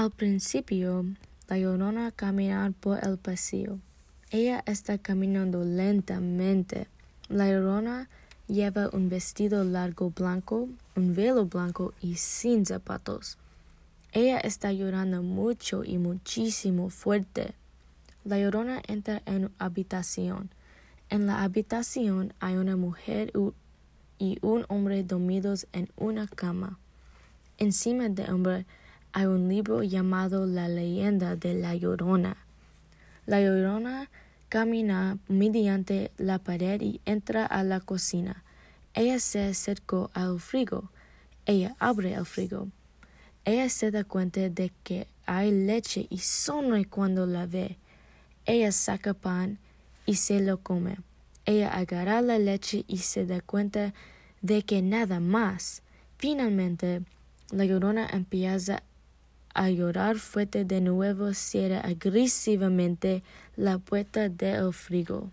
Al principio, la llorona camina por el pasillo. Ella está caminando lentamente. La llorona lleva un vestido largo blanco, un velo blanco y sin zapatos. Ella está llorando mucho y muchísimo fuerte. La llorona entra en habitación. En la habitación hay una mujer y un hombre dormidos en una cama. Encima del hombre hay un libro llamado La leyenda de la Llorona. La Llorona camina mediante la pared y entra a la cocina. Ella se acercó al frigo. Ella abre el frigo. Ella se da cuenta de que hay leche y sonríe cuando la ve. Ella saca pan y se lo come. Ella agarra la leche y se da cuenta de que nada más. Finalmente, la llorona empieza a llorar fuerte de nuevo cierra agresivamente la puerta del frigo.